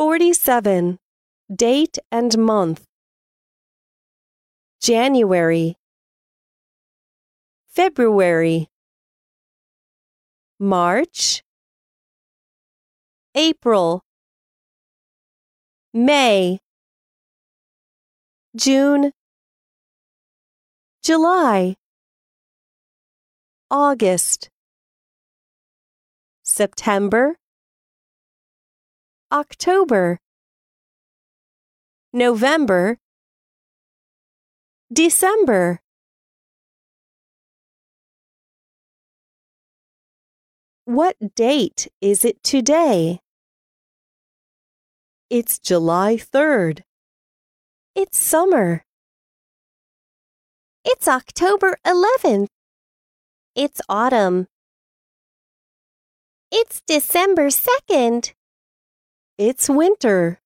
47. Date and month. January, February, March, April, May, June, July, August, September, October, November, December. What date is it today? It's July 3rd. It's summer. It's October 11th. It's autumn. It's December 2nd. It's winter.